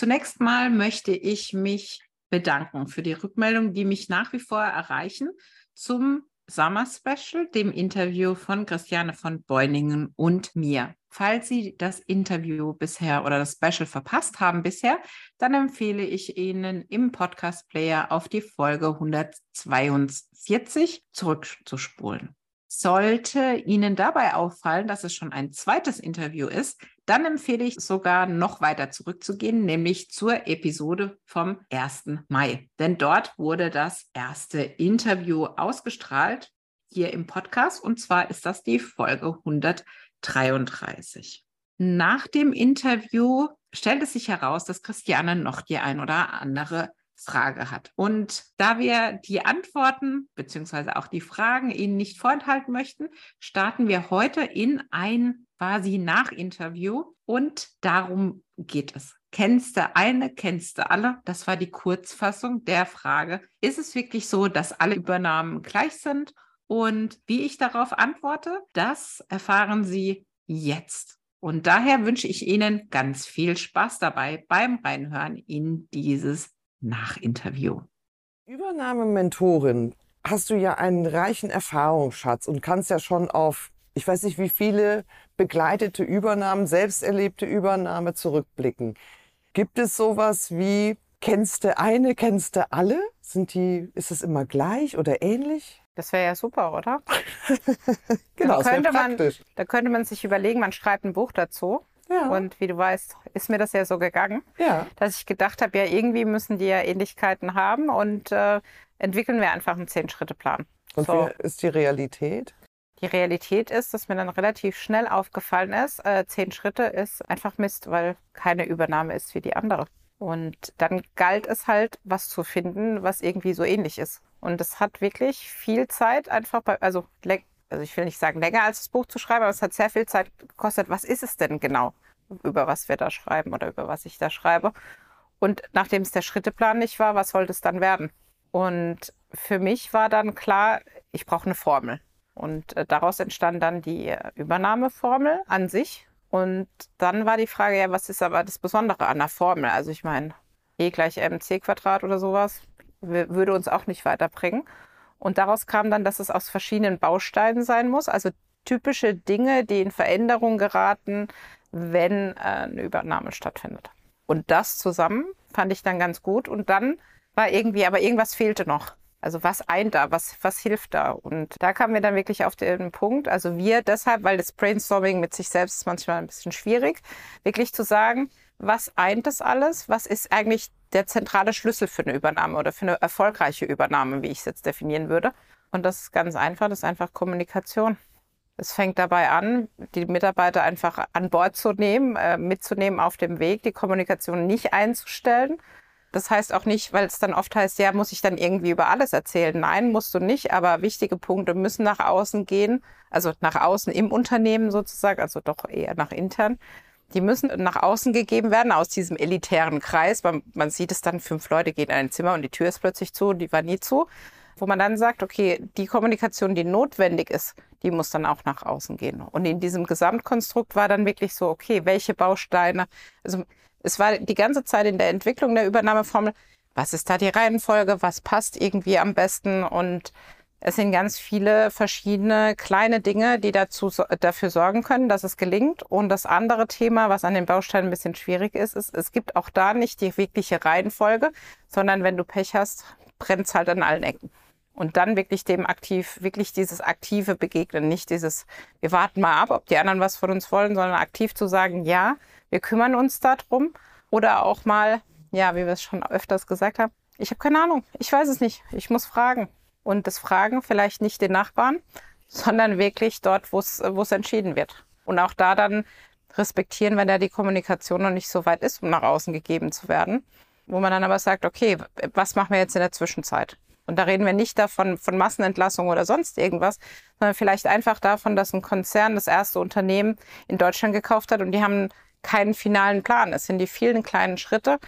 Zunächst mal möchte ich mich bedanken für die Rückmeldung, die mich nach wie vor erreichen zum Summer Special, dem Interview von Christiane von Beuningen und mir. Falls Sie das Interview bisher oder das Special verpasst haben bisher, dann empfehle ich Ihnen im Podcast Player auf die Folge 142 zurückzuspulen. Sollte Ihnen dabei auffallen, dass es schon ein zweites Interview ist, dann empfehle ich sogar noch weiter zurückzugehen, nämlich zur Episode vom 1. Mai. Denn dort wurde das erste Interview ausgestrahlt hier im Podcast und zwar ist das die Folge 133. Nach dem Interview stellt es sich heraus, dass Christiane noch die ein oder andere Frage hat. Und da wir die Antworten beziehungsweise auch die Fragen Ihnen nicht vorenthalten möchten, starten wir heute in ein quasi Nachinterview und darum geht es. Kennst du eine, kennst du alle? Das war die Kurzfassung der Frage. Ist es wirklich so, dass alle Übernahmen gleich sind? Und wie ich darauf antworte, das erfahren Sie jetzt. Und daher wünsche ich Ihnen ganz viel Spaß dabei beim Reinhören in dieses Nachinterview. Übernahmementorin, hast du ja einen reichen Erfahrungsschatz und kannst ja schon auf, ich weiß nicht wie viele begleitete Übernahmen, selbst erlebte Übernahme zurückblicken. Gibt es sowas wie, kennst du eine, kennst du alle? Sind die, ist es immer gleich oder ähnlich? Das wäre ja super, oder? genau, da könnte, man, da könnte man sich überlegen, man schreibt ein Buch dazu ja. Und wie du weißt, ist mir das ja so gegangen, ja. dass ich gedacht habe, ja, irgendwie müssen die ja Ähnlichkeiten haben und äh, entwickeln wir einfach einen Zehn-Schritte-Plan. Und so. wie ist die Realität? Die Realität ist, dass mir dann relativ schnell aufgefallen ist, äh, zehn Schritte ist einfach Mist, weil keine Übernahme ist wie die andere. Und dann galt es halt, was zu finden, was irgendwie so ähnlich ist. Und es hat wirklich viel Zeit einfach bei, also also ich will nicht sagen länger als das Buch zu schreiben, aber es hat sehr viel Zeit gekostet. Was ist es denn genau, über was wir da schreiben oder über was ich da schreibe? Und nachdem es der Schritteplan nicht war, was sollte es dann werden? Und für mich war dann klar, ich brauche eine Formel. Und äh, daraus entstand dann die äh, Übernahmeformel an sich. Und dann war die Frage, ja, was ist aber das Besondere an der Formel? Also ich meine, E gleich mc Quadrat oder sowas würde uns auch nicht weiterbringen. Und daraus kam dann, dass es aus verschiedenen Bausteinen sein muss, also typische Dinge, die in Veränderung geraten, wenn äh, eine Übernahme stattfindet. Und das zusammen fand ich dann ganz gut. Und dann war irgendwie, aber irgendwas fehlte noch. Also was eint da, was, was hilft da? Und da kamen wir dann wirklich auf den Punkt, also wir deshalb, weil das Brainstorming mit sich selbst ist manchmal ein bisschen schwierig, wirklich zu sagen, was eint das alles? Was ist eigentlich der zentrale Schlüssel für eine Übernahme oder für eine erfolgreiche Übernahme, wie ich es jetzt definieren würde? Und das ist ganz einfach, das ist einfach Kommunikation. Es fängt dabei an, die Mitarbeiter einfach an Bord zu nehmen, äh, mitzunehmen auf dem Weg, die Kommunikation nicht einzustellen. Das heißt auch nicht, weil es dann oft heißt, ja, muss ich dann irgendwie über alles erzählen. Nein, musst du nicht, aber wichtige Punkte müssen nach außen gehen, also nach außen im Unternehmen sozusagen, also doch eher nach intern die müssen nach außen gegeben werden aus diesem elitären Kreis. Man, man sieht es dann, fünf Leute gehen in ein Zimmer und die Tür ist plötzlich zu, die war nie zu. Wo man dann sagt, okay, die Kommunikation, die notwendig ist, die muss dann auch nach außen gehen. Und in diesem Gesamtkonstrukt war dann wirklich so, okay, welche Bausteine, also es war die ganze Zeit in der Entwicklung der Übernahmeformel, was ist da die Reihenfolge, was passt irgendwie am besten und es sind ganz viele verschiedene kleine Dinge, die dazu, dafür sorgen können, dass es gelingt. Und das andere Thema, was an den Bausteinen ein bisschen schwierig ist, ist, es gibt auch da nicht die wirkliche Reihenfolge, sondern wenn du Pech hast, brennt es halt an allen Ecken. Und dann wirklich dem aktiv, wirklich dieses aktive Begegnen, nicht dieses, wir warten mal ab, ob die anderen was von uns wollen, sondern aktiv zu sagen, ja, wir kümmern uns darum. Oder auch mal, ja, wie wir es schon öfters gesagt haben, ich habe keine Ahnung, ich weiß es nicht, ich muss fragen und das Fragen vielleicht nicht den Nachbarn, sondern wirklich dort, wo es entschieden wird. Und auch da dann respektieren, wenn da die Kommunikation noch nicht so weit ist, um nach außen gegeben zu werden. Wo man dann aber sagt, okay, was machen wir jetzt in der Zwischenzeit? Und da reden wir nicht davon von Massenentlassung oder sonst irgendwas, sondern vielleicht einfach davon, dass ein Konzern das erste Unternehmen in Deutschland gekauft hat und die haben keinen finalen Plan. Es sind die vielen kleinen Schritte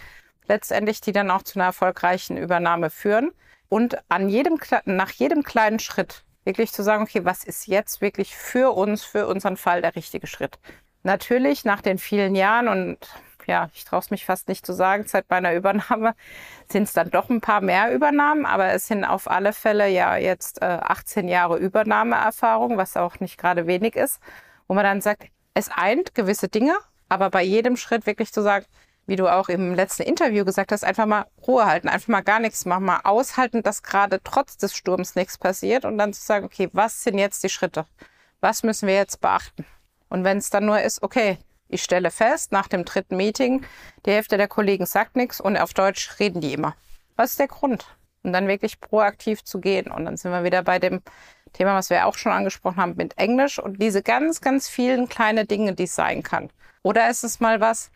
letztendlich, die dann auch zu einer erfolgreichen Übernahme führen. Und an jedem, nach jedem kleinen Schritt wirklich zu sagen, okay, was ist jetzt wirklich für uns, für unseren Fall der richtige Schritt? Natürlich nach den vielen Jahren und ja, ich traue es mich fast nicht zu sagen, seit meiner Übernahme sind es dann doch ein paar mehr Übernahmen, aber es sind auf alle Fälle ja jetzt äh, 18 Jahre Übernahmeerfahrung, was auch nicht gerade wenig ist, wo man dann sagt, es eint gewisse Dinge, aber bei jedem Schritt wirklich zu sagen, wie du auch im letzten Interview gesagt hast, einfach mal Ruhe halten, einfach mal gar nichts machen, mal aushalten, dass gerade trotz des Sturms nichts passiert und dann zu sagen, okay, was sind jetzt die Schritte? Was müssen wir jetzt beachten? Und wenn es dann nur ist, okay, ich stelle fest, nach dem dritten Meeting, die Hälfte der Kollegen sagt nichts und auf Deutsch reden die immer. Was ist der Grund? Und dann wirklich proaktiv zu gehen. Und dann sind wir wieder bei dem Thema, was wir auch schon angesprochen haben mit Englisch und diese ganz, ganz vielen kleine Dinge, die es sein kann. Oder ist es mal was,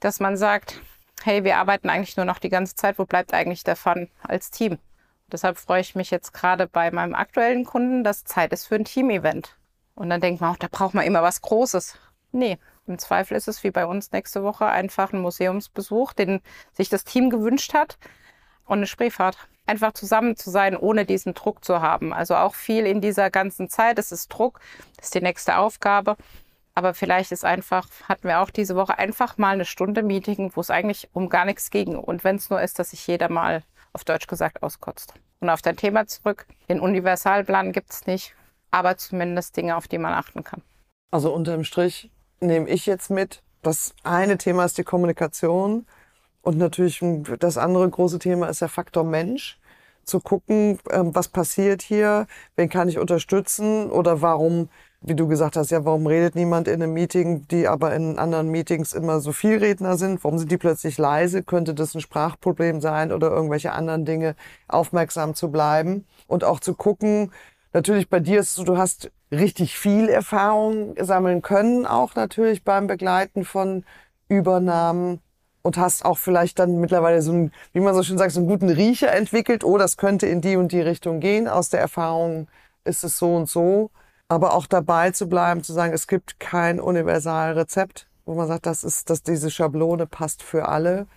dass man sagt, hey, wir arbeiten eigentlich nur noch die ganze Zeit, wo bleibt eigentlich der Fun als Team? deshalb freue ich mich jetzt gerade bei meinem aktuellen Kunden, dass Zeit ist für ein Team-Event. Und dann denkt man auch, da braucht man immer was Großes. Nee, im Zweifel ist es wie bei uns nächste Woche einfach ein Museumsbesuch, den sich das Team gewünscht hat und eine Spreefahrt. Einfach zusammen zu sein, ohne diesen Druck zu haben. Also auch viel in dieser ganzen Zeit. Es ist Druck, das ist die nächste Aufgabe. Aber vielleicht ist einfach, hatten wir auch diese Woche einfach mal eine Stunde Meeting, wo es eigentlich um gar nichts ging. Und wenn es nur ist, dass sich jeder mal auf Deutsch gesagt auskotzt. Und auf dein Thema zurück. Den Universalplan gibt es nicht, aber zumindest Dinge, auf die man achten kann. Also unterm Strich nehme ich jetzt mit, das eine Thema ist die Kommunikation und natürlich das andere große Thema ist der Faktor Mensch. Zu gucken, ähm, was passiert hier, wen kann ich unterstützen oder warum, wie du gesagt hast, ja, warum redet niemand in einem Meeting, die aber in anderen Meetings immer so viel Redner sind? Warum sind die plötzlich leise? Könnte das ein Sprachproblem sein oder irgendwelche anderen Dinge, aufmerksam zu bleiben und auch zu gucken, Natürlich bei dir ist so, du hast richtig viel Erfahrung sammeln können, auch natürlich beim Begleiten von Übernahmen und hast auch vielleicht dann mittlerweile so einen, wie man so schön sagt, so einen guten Riecher entwickelt. Oh, das könnte in die und die Richtung gehen. Aus der Erfahrung ist es so und so. Aber auch dabei zu bleiben, zu sagen, es gibt kein Universalrezept, wo man sagt, das ist, dass diese Schablone passt für alle.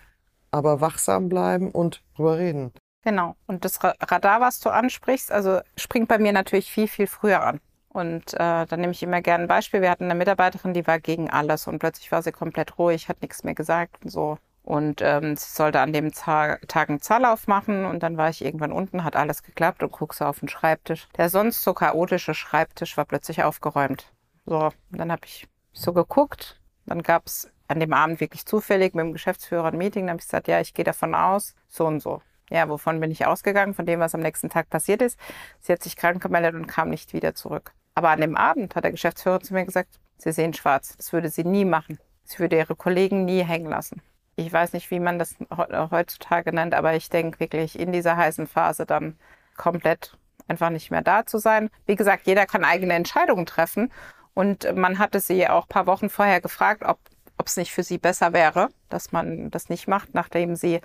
Aber wachsam bleiben und drüber reden. Genau. Und das Radar, was du ansprichst, also springt bei mir natürlich viel, viel früher an. Und äh, dann nehme ich immer gerne ein Beispiel. Wir hatten eine Mitarbeiterin, die war gegen alles und plötzlich war sie komplett ruhig, hat nichts mehr gesagt und so. Und ähm, sie sollte an dem Tag, einen Zahllauf machen und dann war ich irgendwann unten, hat alles geklappt und guck so auf den Schreibtisch. Der sonst so chaotische Schreibtisch war plötzlich aufgeräumt. So, dann habe ich so geguckt. Dann gab es an dem Abend wirklich zufällig mit dem Geschäftsführer ein Meeting. Dann habe ich gesagt, ja, ich gehe davon aus, so und so. Ja, wovon bin ich ausgegangen? Von dem, was am nächsten Tag passiert ist. Sie hat sich krank gemeldet und kam nicht wieder zurück. Aber an dem Abend hat der Geschäftsführer zu mir gesagt, Sie sehen schwarz. Das würde sie nie machen. Sie würde ihre Kollegen nie hängen lassen. Ich weiß nicht, wie man das heutzutage nennt, aber ich denke wirklich in dieser heißen Phase dann komplett einfach nicht mehr da zu sein. Wie gesagt, jeder kann eigene Entscheidungen treffen. Und man hatte sie auch ein paar Wochen vorher gefragt, ob ob es nicht für sie besser wäre, dass man das nicht macht, nachdem sie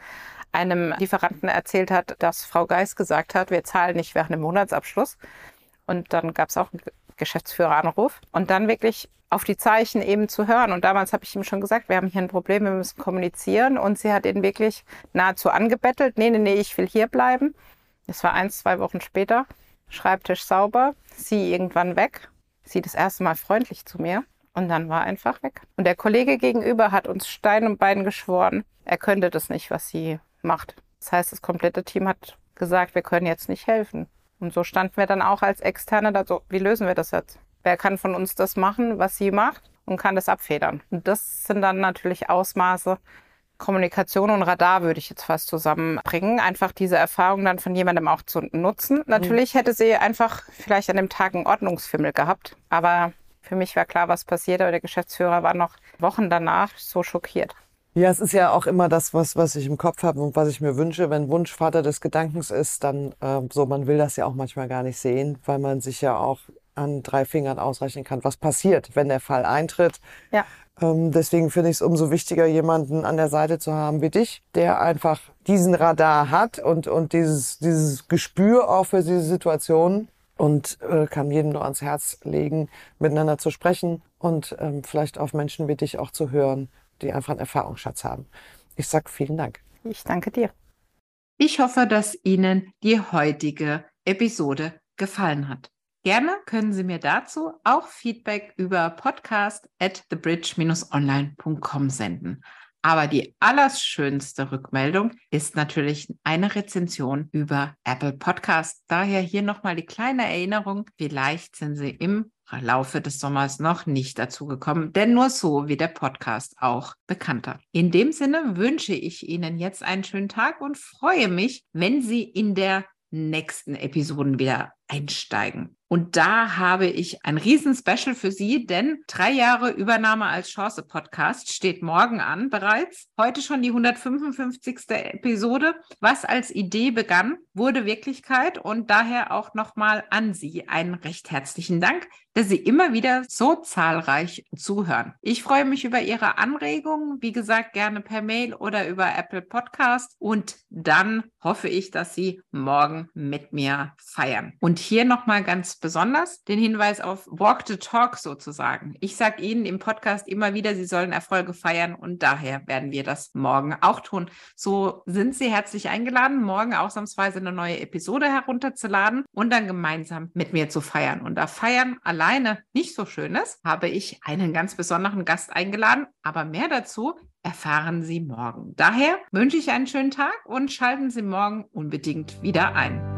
einem Lieferanten erzählt hat, dass Frau Geis gesagt hat, wir zahlen nicht während dem Monatsabschluss. Und dann gab es auch einen Geschäftsführeranruf. Und dann wirklich auf die Zeichen eben zu hören. Und damals habe ich ihm schon gesagt, wir haben hier ein Problem, wir müssen kommunizieren. Und sie hat ihn wirklich nahezu angebettelt. Nee, nee, nee, ich will hier bleiben. Es war eins, zwei Wochen später. Schreibtisch sauber, sie irgendwann weg. Sie das erste Mal freundlich zu mir. Und dann war einfach weg. Und der Kollege gegenüber hat uns Stein und Bein geschworen, er könnte das nicht, was sie macht. Das heißt, das komplette Team hat gesagt, wir können jetzt nicht helfen. Und so standen wir dann auch als Externe da so, wie lösen wir das jetzt? Wer kann von uns das machen, was sie macht und kann das abfedern? Und das sind dann natürlich Ausmaße, Kommunikation und Radar würde ich jetzt fast zusammenbringen. Einfach diese Erfahrung dann von jemandem auch zu nutzen. Natürlich hätte sie einfach vielleicht an dem Tag einen Ordnungsfimmel gehabt, aber für mich war klar, was passiert, aber der Geschäftsführer war noch Wochen danach so schockiert. Ja, es ist ja auch immer das, was, was ich im Kopf habe und was ich mir wünsche. Wenn Wunsch Vater des Gedankens ist, dann äh, so, man will das ja auch manchmal gar nicht sehen, weil man sich ja auch an drei Fingern ausrechnen kann, was passiert, wenn der Fall eintritt. Ja. Ähm, deswegen finde ich es umso wichtiger, jemanden an der Seite zu haben wie dich, der einfach diesen Radar hat und, und dieses, dieses Gespür auch für diese Situation und äh, kann jedem nur ans Herz legen, miteinander zu sprechen und ähm, vielleicht auf Menschen wie dich auch zu hören, die einfach einen Erfahrungsschatz haben. Ich sag vielen Dank. Ich danke dir. Ich hoffe, dass Ihnen die heutige Episode gefallen hat. Gerne können Sie mir dazu auch Feedback über podcast at thebridge-online.com senden. Aber die allerschönste Rückmeldung ist natürlich eine Rezension über Apple Podcast. Daher hier nochmal die kleine Erinnerung. Vielleicht sind Sie im Laufe des Sommers noch nicht dazu gekommen, denn nur so wird der Podcast auch bekannter. In dem Sinne wünsche ich Ihnen jetzt einen schönen Tag und freue mich, wenn Sie in der nächsten Episoden wieder einsteigen. Und da habe ich ein Riesen-Special für Sie, denn drei Jahre Übernahme als Chance-Podcast steht morgen an bereits. Heute schon die 155. Episode. Was als Idee begann, wurde Wirklichkeit und daher auch nochmal an Sie einen recht herzlichen Dank, dass Sie immer wieder so zahlreich zuhören. Ich freue mich über Ihre Anregungen, wie gesagt, gerne per Mail oder über Apple Podcast und dann hoffe ich, dass Sie morgen mit mir feiern. Und hier nochmal ganz besonders den Hinweis auf Walk the Talk sozusagen. Ich sage Ihnen im Podcast immer wieder, Sie sollen Erfolge feiern und daher werden wir das morgen auch tun. So sind Sie herzlich eingeladen, morgen ausnahmsweise eine neue Episode herunterzuladen und dann gemeinsam mit mir zu feiern. Und da feiern alleine nicht so schön ist, habe ich einen ganz besonderen Gast eingeladen, aber mehr dazu erfahren Sie morgen. Daher wünsche ich einen schönen Tag und schalten Sie morgen unbedingt wieder ein.